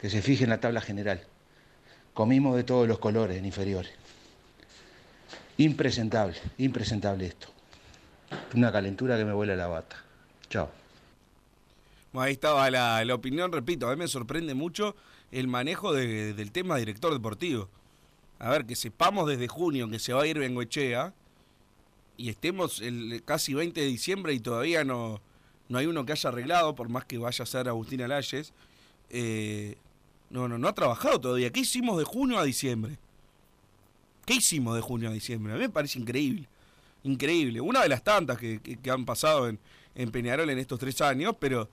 Que se fije en la tabla general. Comimos de todos los colores en inferiores. Impresentable, impresentable esto. Una calentura que me vuela la bata. Chao. Bueno, ahí estaba la, la opinión, repito, a mí me sorprende mucho el manejo de- del tema director deportivo. A ver, que sepamos desde junio que se va a ir Bengoechea y estemos el casi 20 de diciembre y todavía no, no hay uno que haya arreglado, por más que vaya a ser Agustín Alayes. Eh, no, no, no ha trabajado todavía. ¿Qué hicimos de junio a diciembre? ¿Qué hicimos de junio a diciembre? A mí me parece increíble. Increíble. Una de las tantas que, que- han pasado en, en Peñarol en estos tres años, pero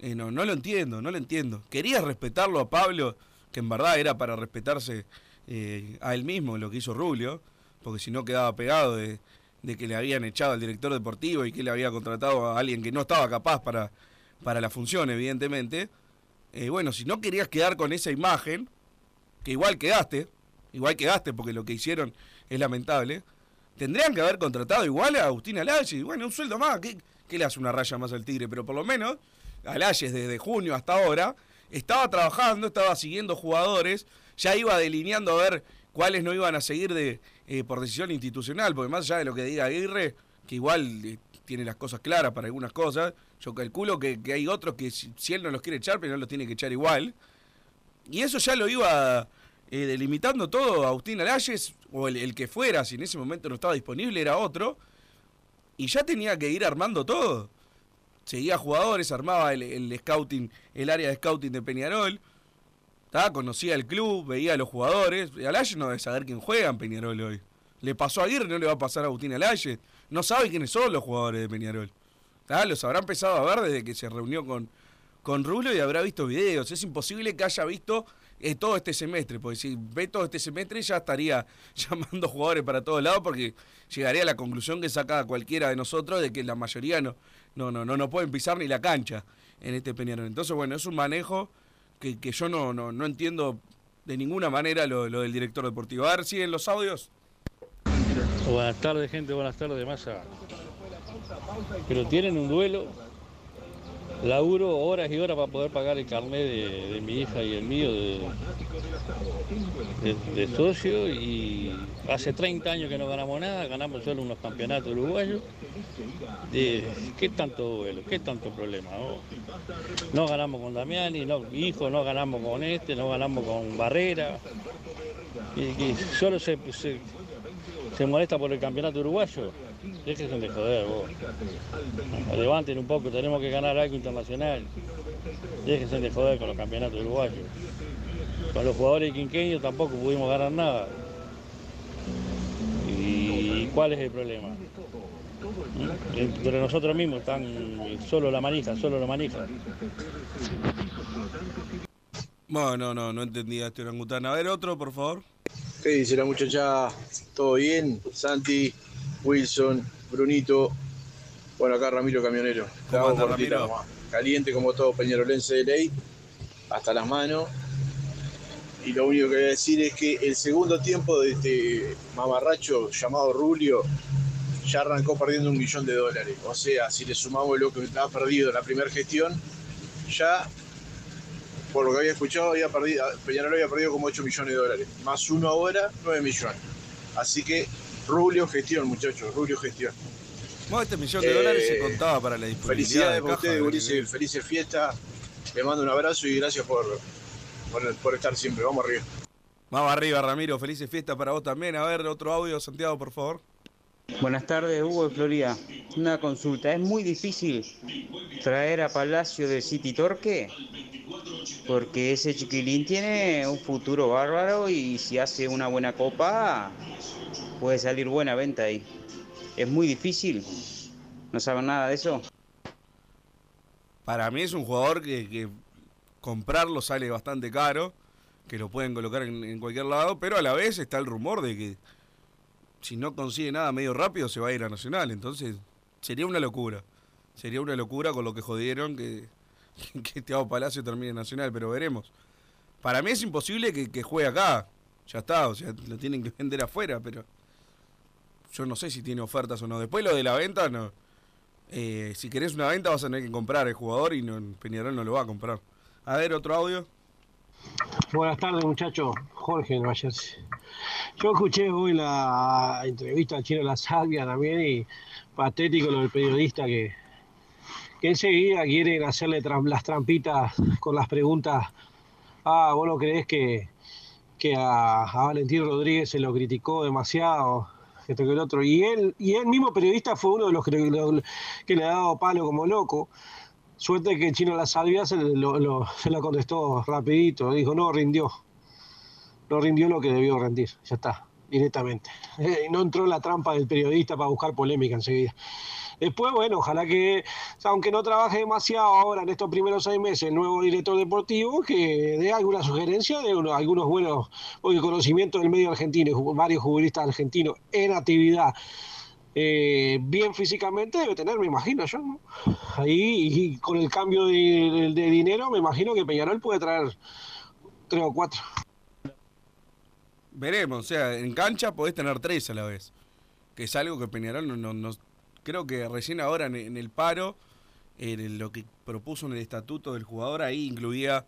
eh, no, no lo entiendo, no lo entiendo. Querías respetarlo a Pablo, que en verdad era para respetarse eh, a él mismo lo que hizo Rubio, porque si no quedaba pegado de, de que le habían echado al director deportivo y que le había contratado a alguien que no estaba capaz para, para la función, evidentemente. Eh, bueno, si no querías quedar con esa imagen, que igual quedaste, igual quedaste porque lo que hicieron es lamentable, tendrían que haber contratado igual a Agustín Alayes, bueno, un sueldo más, ¿qué, qué le hace una raya más al Tigre? Pero por lo menos Alayes desde junio hasta ahora estaba trabajando, estaba siguiendo jugadores, ya iba delineando a ver cuáles no iban a seguir de eh, por decisión institucional, porque más allá de lo que diga Aguirre, que igual eh, tiene las cosas claras para algunas cosas, yo calculo que, hay otros que si, él no los quiere echar, pero no los tiene que echar igual. Y eso ya lo iba eh, delimitando todo Agustín Alayes, o el, el que fuera, si en ese momento no estaba disponible, era otro. Y ya tenía que ir armando todo. Seguía jugadores, armaba el, el scouting, el área de scouting de Peñarol. ¿Tá? Conocía el club, veía a los jugadores. Alayes no debe saber quién juega en Peñarol hoy. Le pasó a Aguirre, no le va a pasar a Agustín Alayes. No sabe quiénes son los jugadores de Peñarol. ¿tá? Los habrá empezado a ver desde que se reunió con, con Rulo y habrá visto videos. Es imposible que haya visto eh, todo este semestre, porque si ve todo este semestre ya estaría llamando jugadores para todos lados porque llegaría a la conclusión que saca cualquiera de nosotros de que la mayoría no, no, no, no, no pueden pisar ni la cancha en este Peñarol. Entonces, bueno, es un manejo que, que yo no, no, no entiendo de ninguna manera lo, lo del director deportivo. A ver, siguen los audios. Buenas tardes, gente, buenas tardes, Massa. Pero tienen un duelo, laburo horas y horas para poder pagar el carnet de, mi hija y el mío de, socio y hace 30 años que no ganamos nada, ganamos solo unos campeonatos uruguayos. ¿Qué tanto duelo? ¿Qué tanto problema? vos? No ganamos con Damiani, no, hijo, no ganamos con este, no ganamos con Barrera. Y, solo se molesta por el campeonato uruguayo. Déjense de joder, vos. Levanten un poco, tenemos que ganar algo internacional. Déjense de joder con los campeonatos uruguayos. Con los jugadores quinqueños tampoco pudimos ganar nada. ¿Y cuál es el problema? Entre nosotros mismos están solo la manija, solo la manija. Bueno, no, no, no entendía este orangután. A ver, otro, por favor. ¿Qué dice la muchacha? ¿Todo bien? Santi, Wilson, Brunito. Bueno, acá Ramiro Camionero. Hago anda, Ramiro? Caliente como todo peñarolense de ley. Hasta las manos. Y lo único que voy a decir es que el segundo tiempo de este mamarracho llamado Rulio ya arrancó perdiendo un millón de dólares. O sea, si le sumamos lo que ha perdido en la primera gestión, ya, por lo que había escuchado, había perdido, Peñarol había perdido como 8 millones de dólares. Más uno ahora, 9 millones. Así que Rulio gestión, muchachos, Rulio gestión. Bueno, este millón de Eh, dólares se contaba para la disponibilidad Felicidades de para ustedes, Ulises, felices fiestas. Les mando un abrazo y gracias por, por, por estar siempre. Vamos arriba. Vamos arriba, Ramiro. Felices fiestas para vos también. A ver, otro audio, Santiago, por favor. Buenas tardes, Hugo de Florida. Una consulta. ¿Es muy difícil traer a Palacio de City Torque? Porque ese chiquilín tiene un futuro bárbaro y si hace una buena copa puede salir buena venta ahí. ¿Es muy difícil? ¿No saben nada de eso? Para mí es un jugador que, comprarlo sale bastante caro, que lo pueden colocar en cualquier lado, pero a la vez está el rumor de que si no consigue nada medio rápido se va a ir a Nacional. Entonces sería una locura. Sería una locura con lo que jodieron que, que Thiago Palacio termine en Nacional, pero veremos. Para mí es imposible que, que juegue acá. Ya está, o sea, lo tienen que vender afuera, pero yo no sé si tiene ofertas o no. Después lo de la venta, no. Eh, si querés una venta vas a tener que comprar el jugador y no, Peñarol no lo va a comprar. A ver, otro audio. Buenas tardes, muchachos. Jorge Nueva Jersey. Yo escuché hoy la entrevista al Chino La Salvia también y patético lo del periodista que, que enseguida quieren hacerle las trampitas con las preguntas. Ah, vos no creés que, que a, Valentín Rodríguez se lo criticó demasiado, esto que el otro. Y él, y él mismo periodista fue uno de los que, que le ha dado palo como loco. Suerte que chino La Salvia se lo, lo contestó rapidito, dijo, no, rindió. No rindió lo que debió rendir, ya está, directamente. Eh, no entró en la trampa del periodista para buscar polémica enseguida. Después, bueno, ojalá que, aunque no trabaje demasiado ahora en estos primeros seis meses, el nuevo director deportivo, que dé alguna sugerencia de uno- algunos buenos, porque conocimiento del medio argentino, varios futbolistas argentinos en actividad, eh, bien físicamente debe tener, me imagino yo. Ahí, y con el cambio de, dinero, me imagino que Peñarol puede traer tres o cuatro. Veremos, o sea, en cancha podés tener tres a la vez. Que es algo que Peñarol no, no- creo que recién ahora en, en el paro, en lo que propuso en el estatuto del jugador, ahí incluía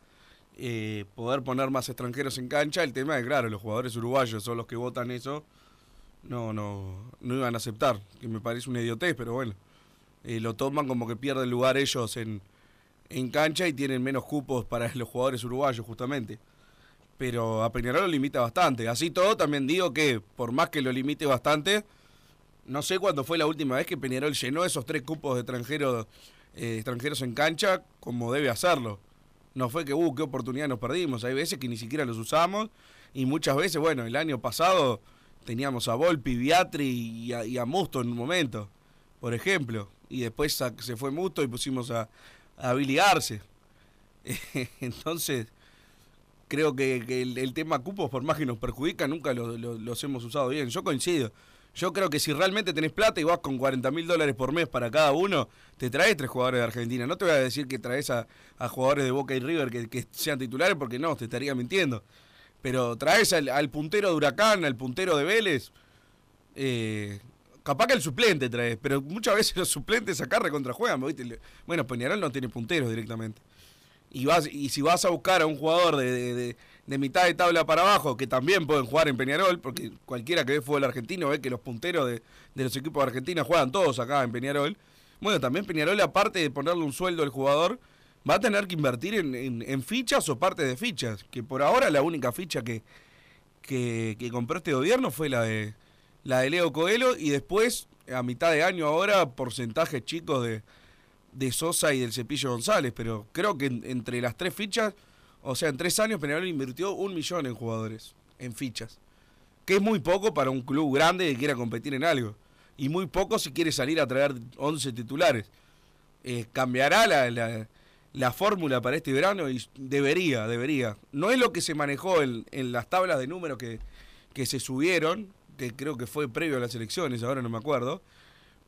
eh, poder poner más extranjeros en cancha. El tema es, claro, los jugadores uruguayos son los que votan eso, no, no, no iban a aceptar, que me parece una idiotez, pero bueno, eh, lo toman como que pierden lugar ellos en, en cancha y tienen menos cupos para los jugadores uruguayos, justamente pero a Peñarol lo limita bastante. Así todo, también digo que por más que lo limite bastante, no sé cuándo fue la última vez que Peñarol llenó esos tres cupos de extranjeros, eh, extranjeros en cancha como debe hacerlo. No fue que, uh, qué oportunidad nos perdimos. Hay veces que ni siquiera los usamos y muchas veces, bueno, el año pasado teníamos a Volpi, Viatri y a, y a Musto en un momento, por ejemplo. Y después se fue Musto y pusimos a, a. Entonces, creo que, el, tema cupos, por más que nos perjudica, nunca lo- lo- los hemos usado bien. Yo coincido. Yo creo que si realmente tenés plata y vas con 40 mil dólares por mes para cada uno, te traes tres jugadores de Argentina. No te voy a decir que traes a, a jugadores de Boca y River que sean titulares porque no, te estaría mintiendo. Pero traes al, al puntero de Huracán, al puntero de Vélez. eh, capaz que el suplente traes, pero muchas veces los suplentes acá recontrajuegan. ¿viste? Bueno, Peñarol no tiene punteros directamente y vas y si vas a buscar a un jugador de, de- de- de mitad de tabla para abajo que también pueden jugar en Peñarol porque cualquiera que ve fútbol argentino ve que los punteros de, de los equipos de Argentina juegan todos acá en Peñarol bueno también Peñarol aparte de ponerle un sueldo al jugador va a tener que invertir en, fichas o parte de fichas que por ahora la única ficha que, que, que compró este gobierno fue la de la de Leo Coelho y después a mitad de año ahora porcentajes chicos de de Sosa y del Cepillo González, pero creo que en- entre las tres fichas, o sea, en tres años Peñarol invirtió un millón en jugadores, en fichas, que es muy poco para un club grande que quiera competir en algo, y muy poco si quiere salir a traer 11 titulares. Eh, cambiará la, la fórmula para este verano y debería, debería. No es lo que se manejó en, en las tablas de números que, que se subieron, que creo que fue previo a las elecciones, ahora no me acuerdo,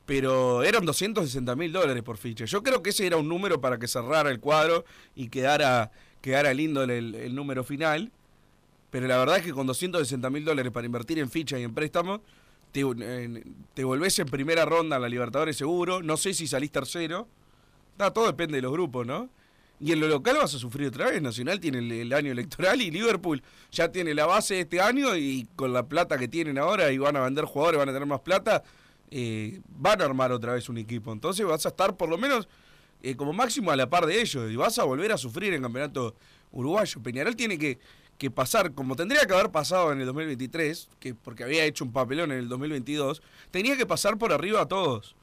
pero eran 260 mil dólares por ficha. Yo creo que ese era un número para que cerrara el cuadro y quedara, quedara lindo el, el número final. Pero la verdad es que con 260 mil dólares para invertir en ficha y en préstamos, te, te volvés en primera ronda a la Libertadores seguro. No sé si salís tercero. Todo depende de los grupos, ¿no? Y en lo local vas a sufrir otra vez. Nacional tiene el, año electoral y Liverpool ya tiene la base de este año y con la plata que tienen ahora y van a vender jugadores, van a tener más plata, eh, van a armar otra vez un equipo. Entonces vas a estar por lo menos eh, como máximo a la par de ellos y vas a volver a sufrir en campeonato uruguayo. Peñarol tiene que, que pasar, como tendría que haber pasado en el 2023, que porque había hecho un papelón en el 2022, tenía que pasar por arriba a todos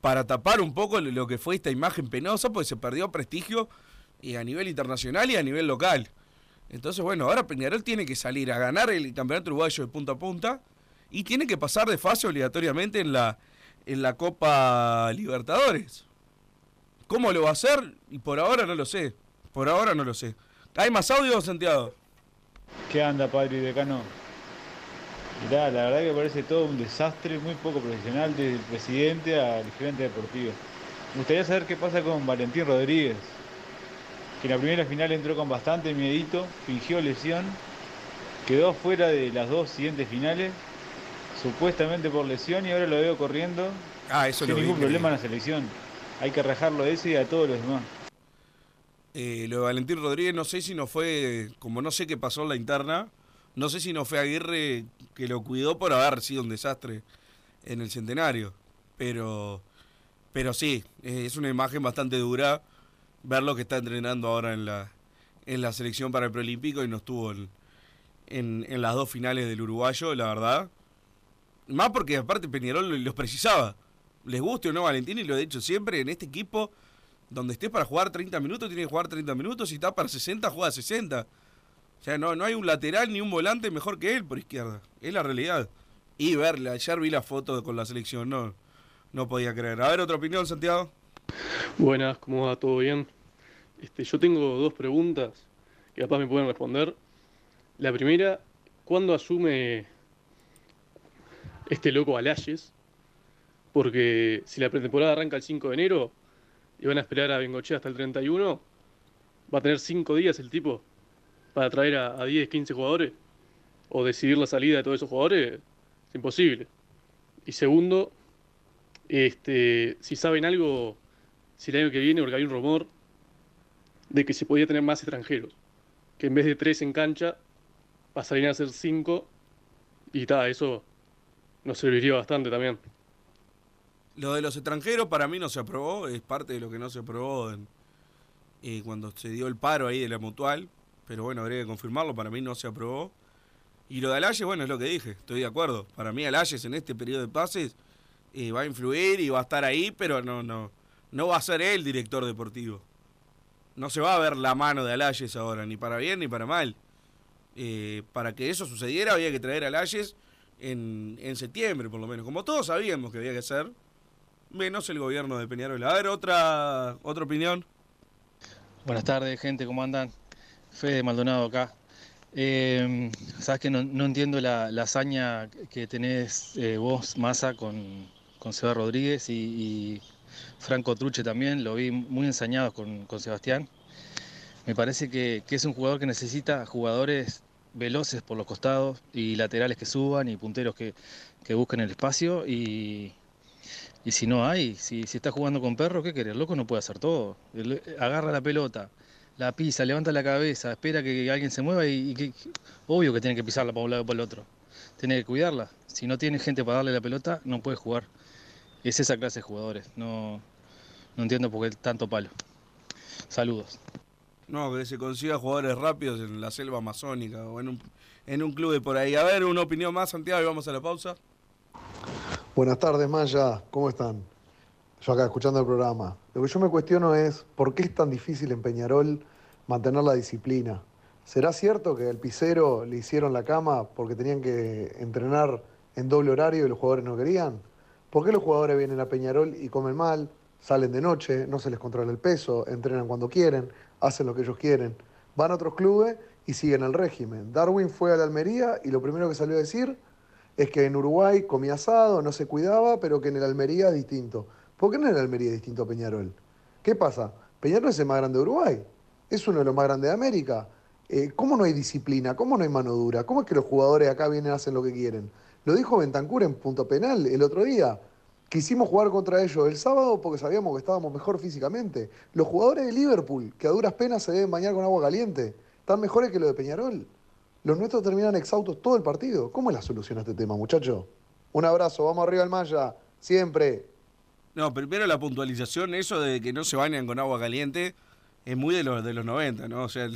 para tapar un poco lo- que fue esta imagen penosa, pues se perdió prestigio y a nivel internacional y a nivel local. Entonces, bueno, ahora Peñarol tiene que salir a ganar el campeonato uruguayo de punta a punta y tiene que pasar de fase obligatoriamente en la, en la Copa Libertadores. ¿Cómo lo va a hacer? Y por ahora no lo sé. Por ahora no lo sé. ¿Hay más audio, Santiago? ¿Qué anda, padre decano? Mirá, la verdad que parece todo un desastre, muy poco profesional, desde el presidente al gerente deportivo. Me gustaría saber qué pasa con Valentín Rodríguez, que en la primera final entró con bastante miedito, fingió lesión, quedó fuera de las dos siguientes finales, supuestamente por lesión y ahora lo veo corriendo Ah, eso sin lo ningún problema en la selección. Hay que rajarlo de eso y a todos los demás. Eh, lo de Valentín Rodríguez no sé si no fue, como no sé qué pasó en la interna, no sé si no fue Aguirre que lo cuidó por haber sido un desastre en el centenario. Pero, pero sí, eh, es una imagen bastante dura ver lo que está entrenando ahora en la, en la selección para el preolímpico y no estuvo en, en, las dos finales del uruguayo, la verdad. Más porque aparte Peñarol los precisaba. Les guste o no Valentín, y lo he dicho siempre, en este equipo, donde estés para jugar 30 minutos, tienes que jugar 30 minutos. Si está para 60, juega 60. O sea, no, no hay un lateral ni un volante mejor que él por izquierda. Es la realidad. Y verla, ayer vi la foto con la selección, no, no podía creer. A ver, otra opinión, Santiago. Buenas, ¿cómo va? ¿Todo bien? Este, yo tengo dos preguntas que capaz me pueden responder. La primera, ¿cuándo asume este loco Alayes? Porque si la pretemporada arranca el 5 de enero y van a esperar a Bengochea hasta el 31, va a tener 5 días el tipo para traer a, a 10, 15 jugadores o decidir la salida de todos esos jugadores. Es imposible. Y segundo, este, si saben algo, si el año que viene, porque hay un rumor de que se podía tener más extranjeros, que en vez de tres en cancha, pasarían a ser cinco, y ta, eso nos serviría bastante también. Lo de los extranjeros para mí no se aprobó, es parte de lo que no se aprobó en- eh, cuando se dio el paro ahí de la mutual, pero bueno, habría que confirmarlo, para mí no se aprobó. Y lo de Alayes, bueno, es lo que dije, estoy de acuerdo. Para mí Alayes en este periodo de pases eh, va a influir y va a estar ahí, pero no, no, no va a ser él director deportivo. No se va a ver la mano de Alayes ahora, ni para bien ni para mal. Eh, para que eso sucediera había que traer a Alayes en, en septiembre, por lo menos. Como todos sabíamos que había que hacer, menos el gobierno de Peñarol. A ver, otra, otra opinión. Buenas tardes, gente, ¿cómo andan? Fede Maldonado acá. Eh, Sabes que no, entiendo la, hazaña que tenés eh, vos, Massa, con, con Seba Rodríguez y, Franco Truche también. Lo vi muy ensañados con, con Sebastián. Me parece que, que es un jugador que necesita jugadores veloces por los costados y laterales que suban y punteros que, que busquen el espacio. Y, y si no hay, si, si está jugando con perro, ¿qué querés? Loco no puede hacer todo. El- agarra la pelota, la pisa, levanta la cabeza, espera que alguien se mueva y, y que, obvio que tiene que pisarla para un lado y para el otro. Tiene que cuidarla. Si no tiene gente para darle la pelota, no puede jugar. Es esa clase de jugadores. No, no entiendo por qué tanto palo. Saludos. No, que se consiga jugadores rápidos en la selva amazónica o en un, en un club de por ahí. A ver, una opinión más, Santiago, y vamos a la pausa. Buenas tardes, Maya. ¿Cómo están? Yo acá escuchando el programa. Lo que yo me cuestiono es por qué es tan difícil en Peñarol mantener la disciplina. ¿Será cierto que al Picero le hicieron la cama porque tenían que entrenar en doble horario y los jugadores no querían? ¿Por qué los jugadores vienen a Peñarol y comen mal, salen de noche, no se les controla el peso, entrenan cuando quieren, hacen lo que ellos quieren? Van a otros clubes y siguen el régimen. Darwin fue a la Almería y lo primero que salió a decir es que en Uruguay comía asado, no se cuidaba, pero que en el Almería es distinto. ¿Por qué en el Almería distinto a Peñarol? ¿Qué pasa? Peñarol es el más grande de Uruguay, es uno de los más grandes de América. Eh, ¿Cómo no hay disciplina? ¿Cómo no hay mano dura? ¿Cómo es que los jugadores acá vienen hacen lo que quieren? Lo dijo Bentancur en punto penal el otro día. Quisimos jugar contra ellos el sábado porque sabíamos que estábamos mejor físicamente. Los jugadores de Liverpool, que a duras penas se deben bañar con agua caliente, están mejores que los de Peñarol. Los nuestros terminan exhaustos todo el partido. ¿Cómo es la solución a este tema, muchacho? Un abrazo, vamos arriba al Maya, siempre. No, primero la puntualización, eso de que no se bañan con agua caliente, es muy de los, de los 90, ¿no? O sea,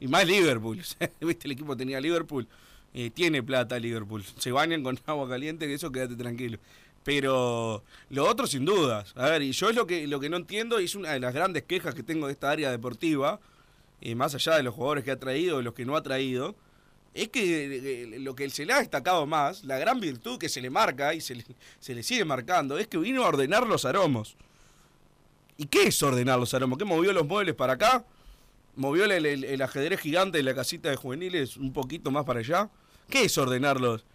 y más Liverpool. ¿Viste? El equipo tenía Liverpool. eh, tiene plata Liverpool. Se bañan con agua caliente, que eso quédate tranquilo. Pero lo otro sin dudas. A ver, y yo es lo que, lo que no entiendo, y es una de las grandes quejas que tengo de esta área deportiva, eh, más allá de los jugadores que ha traído, de los que no ha traído, es que eh, lo que se le ha destacado más, la gran virtud que se le marca y se le, se le sigue marcando, es que vino a ordenar los aromos. ¿Y qué es ordenar los aromos? ¿Qué movió los muebles para acá? ¿Movió el, ajedrez gigante de la casita de juveniles un poquito más para allá? ¿Qué es ordenar los,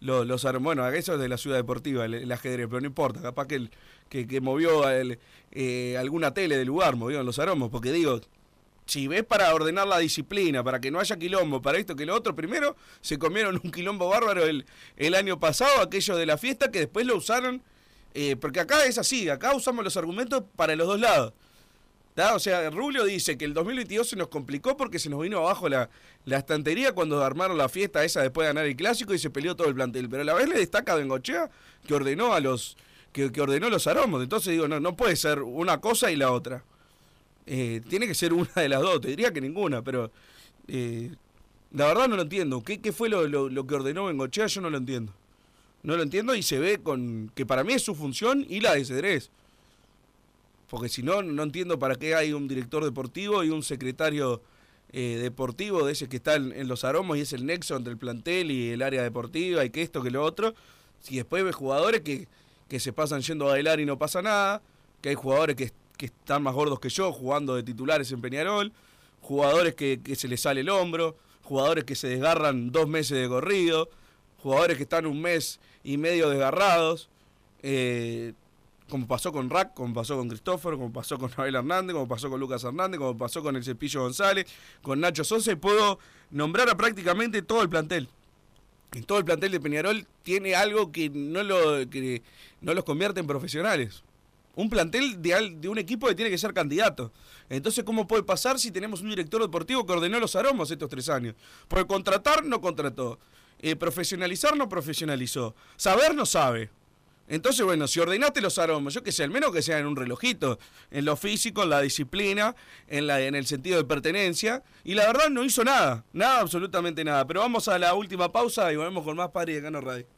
los, los aromos? Bueno, eso es de la ciudad deportiva, el, ajedrez, pero no importa, capaz que, que, movió eh, alguna tele del lugar, movió los aromos, porque digo, si ves para ordenar la disciplina, para que no haya quilombo, para esto que lo otro, primero se comieron un quilombo bárbaro el, el año pasado, aquello de la fiesta, que después lo usaron, eh, porque acá es así, acá usamos los argumentos para los dos lados. O sea, Rubio dice que el 2022 se nos complicó porque se nos vino abajo la, la estantería cuando armaron la fiesta esa después de ganar el clásico y se peleó todo el plantel. Pero a la vez le destaca a Bengochea que ordenó a los que, que ordenó los aromos. Entonces digo, no, no puede ser una cosa y la otra. Eh, tiene que ser una de las dos, te diría que ninguna, pero eh, la verdad no lo entiendo. ¿Qué, fue lo, que ordenó Bengochea? Yo no lo entiendo. No lo entiendo y se ve con que para mí es su función y la de Cedrés. Porque si no, no entiendo para qué hay un director deportivo y un secretario eh, deportivo de ese que está en, en, los aromos y es el nexo entre el plantel y el área deportiva y que esto, que lo otro. Si después ve jugadores que, que se pasan yendo a bailar y no pasa nada, que hay jugadores que que están más gordos que yo jugando de titulares en Peñarol, jugadores que, se les sale el hombro, jugadores que se desgarran dos meses de corrido, jugadores que están un mes y medio desgarrados, eh, como pasó con Rack, como pasó con Cristóforo, como pasó con Abel Hernández, como pasó con Lucas Hernández, como pasó con el Cepillo González, con Nacho Sosa, y puedo nombrar a prácticamente todo el plantel. En todo el plantel de Peñarol tiene algo que no, lo, que no los convierte en profesionales un plantel de, de, un equipo que tiene que ser candidato. Entonces, ¿cómo puede pasar si tenemos un director deportivo que ordenó los aromos estos tres años? Porque contratar no contrató, eh, profesionalizar no profesionalizó, saber no sabe. Entonces, bueno, si ordenaste los aromos, yo que sé, al menos que sea en un relojito, en lo físico, en la disciplina, en el sentido de pertenencia, y la verdad no hizo nada, nada, absolutamente nada. Pero vamos a la última pausa y volvemos con más Padre de Cano Radio.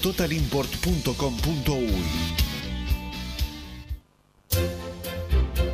totalimport.com.uy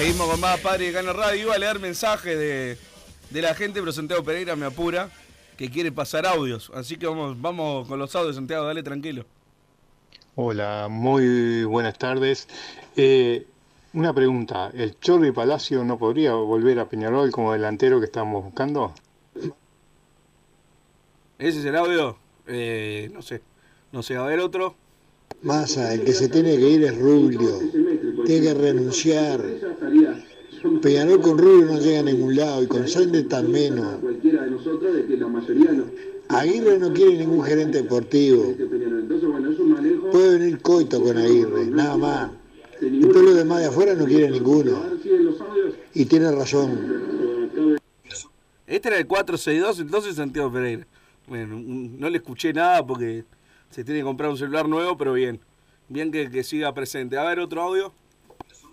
Seguimos con más Padre de Cano Radio. Iba a leer mensajes de, de la gente, pero Santiago Pereira me apura que quiere pasar audios. Así que vamos, vamos con los audios, Santiago, dale tranquilo. Hola, muy buenas tardes. Eh, una pregunta, ¿el Chorri Palacio no podría volver a Peñarol como delantero que estamos buscando? ¿Ese es el audio? Eh, no sé. No sé, a ver otro. Massa, el que se tiene que ir es Rubio. Tiene que renunciar. Peñarol con Rubio no llega a ningún lado y con Sande tan menos. Aguirre no quiere ningún gerente deportivo. Puede venir Coito con Aguirre, nada más. Después los demás de afuera no quiere ninguno. Y tiene razón. Este era el 462, entonces Santiago Pereira. Bueno, no le escuché nada porque se tiene que comprar un celular nuevo, pero bien. Bien que, que siga presente. A ver, otro audio.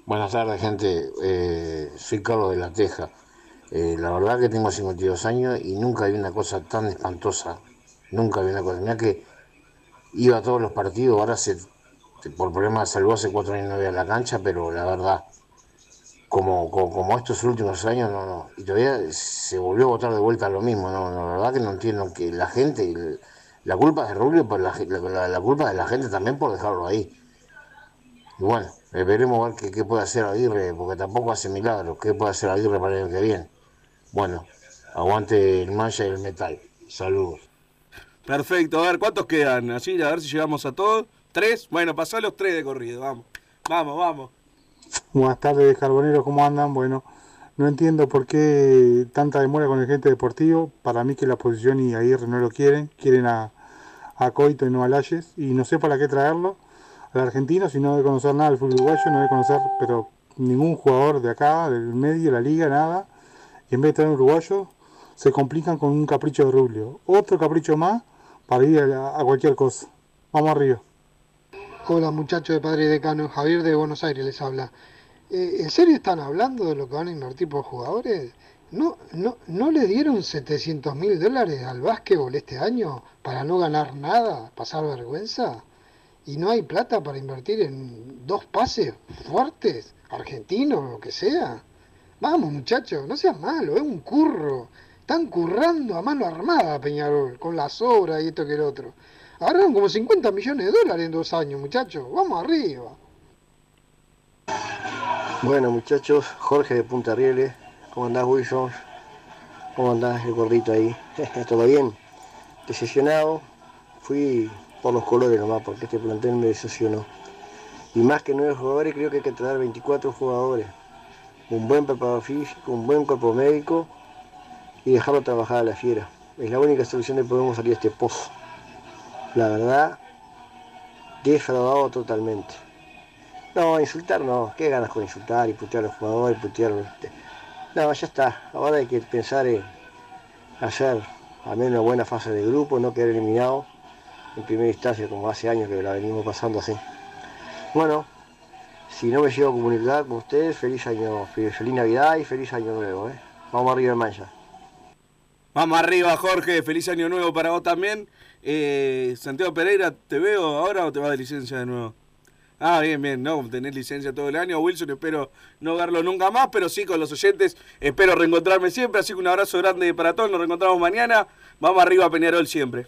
Buenas tardes, gente. Eh, soy Carlos de la Teja. Eh, la verdad que tengo 52 años y nunca vi una cosa tan espantosa. Nunca vi una cosa. Mira que iba a todos los partidos, ahora se, por problemas de salud hace cuatro años no voy a la cancha, pero la verdad, como, como, estos últimos años, no, no. Y todavía se volvió a votar de vuelta lo mismo, no, la verdad que no entiendo que la gente, la culpa es de Rubio, pero la, la- culpa de la gente también por dejarlo ahí. Y bueno, eh, veremos a ver qué, qué puede hacer Aguirre, porque tampoco hace milagros. ¿Qué puede hacer Aguirre para el año que viene? Bueno, aguante el mancha y el metal. Saludos. Perfecto, a ver, ¿cuántos quedan? Así, a ver si llegamos a todos. ¿Tres? Bueno, pasá los tres de corrido, vamos. Vamos, vamos. Buenas tardes, Carboneros, ¿cómo andan? Bueno, no entiendo por qué tanta demora con el gente deportivo. Para mí que la posición y Aguirre no lo quieren. Quieren a, a Coito y no a Layes. Y no sé para qué traerlo al argentino si no debe conocer nada del fútbol uruguayo, no debe conocer pero ningún jugador de acá, del medio, la liga, nada. Y en vez de traer un uruguayo, se complican con un capricho de Rubio. Otro capricho más para ir a, a cualquier cosa. Vamos arriba. Hola muchachos de Padre Decano, Javier de Buenos Aires les habla. Eh, ¿En serio están hablando de lo que van a invertir por jugadores? ¿No, no, ¿no le dieron 700 mil dólares al básquetbol este año para no ganar nada, pasar vergüenza? ¿Y no hay plata para invertir en dos pases fuertes, argentinos, lo que sea? Vamos muchachos, no sean malos, es un curro. Están currando a mano armada Peñarol, con las obras y esto que el otro. Agarraron como 50 millones de dólares en dos años, muchachos. Vamos arriba. Bueno muchachos, Jorge de Punta Rieles, ¿cómo andás Wilson? ¿Cómo andás el gordito ahí? ¿Todo bien? Decepcionado, fui por los colores nomás, porque este plantel me decepcionó. Y más que nueve jugadores, creo que hay que traer 24 jugadores. Un buen preparador físico, un buen cuerpo médico y dejarlo trabajar a la fiera. Es la única solución de podemos salir de este pozo. La verdad, defraudado totalmente. No, insultar no. ¿Qué ganas con insultar y putear a los jugadores, putear los- No, ya está. Ahora hay que pensar en hacer al menos una buena fase de grupo, no quedar eliminado en primera instancia como hace años que la venimos pasando así. Bueno, si no me llego a comunicar con ustedes, feliz año, feliz Navidad y feliz año nuevo. ¿eh? Vamos arriba mancha. Vamos arriba, Jorge. Feliz año nuevo para vos también. Eh, Santiago Pereira, ¿te veo ahora o te vas de licencia de nuevo? Ah, bien, bien, no, tenés licencia todo el año. Wilson, espero no verlo nunca más, pero sí con los oyentes. Espero reencontrarme siempre. Así que un abrazo grande para todos. Nos reencontramos mañana. Vamos arriba, Peñarol siempre.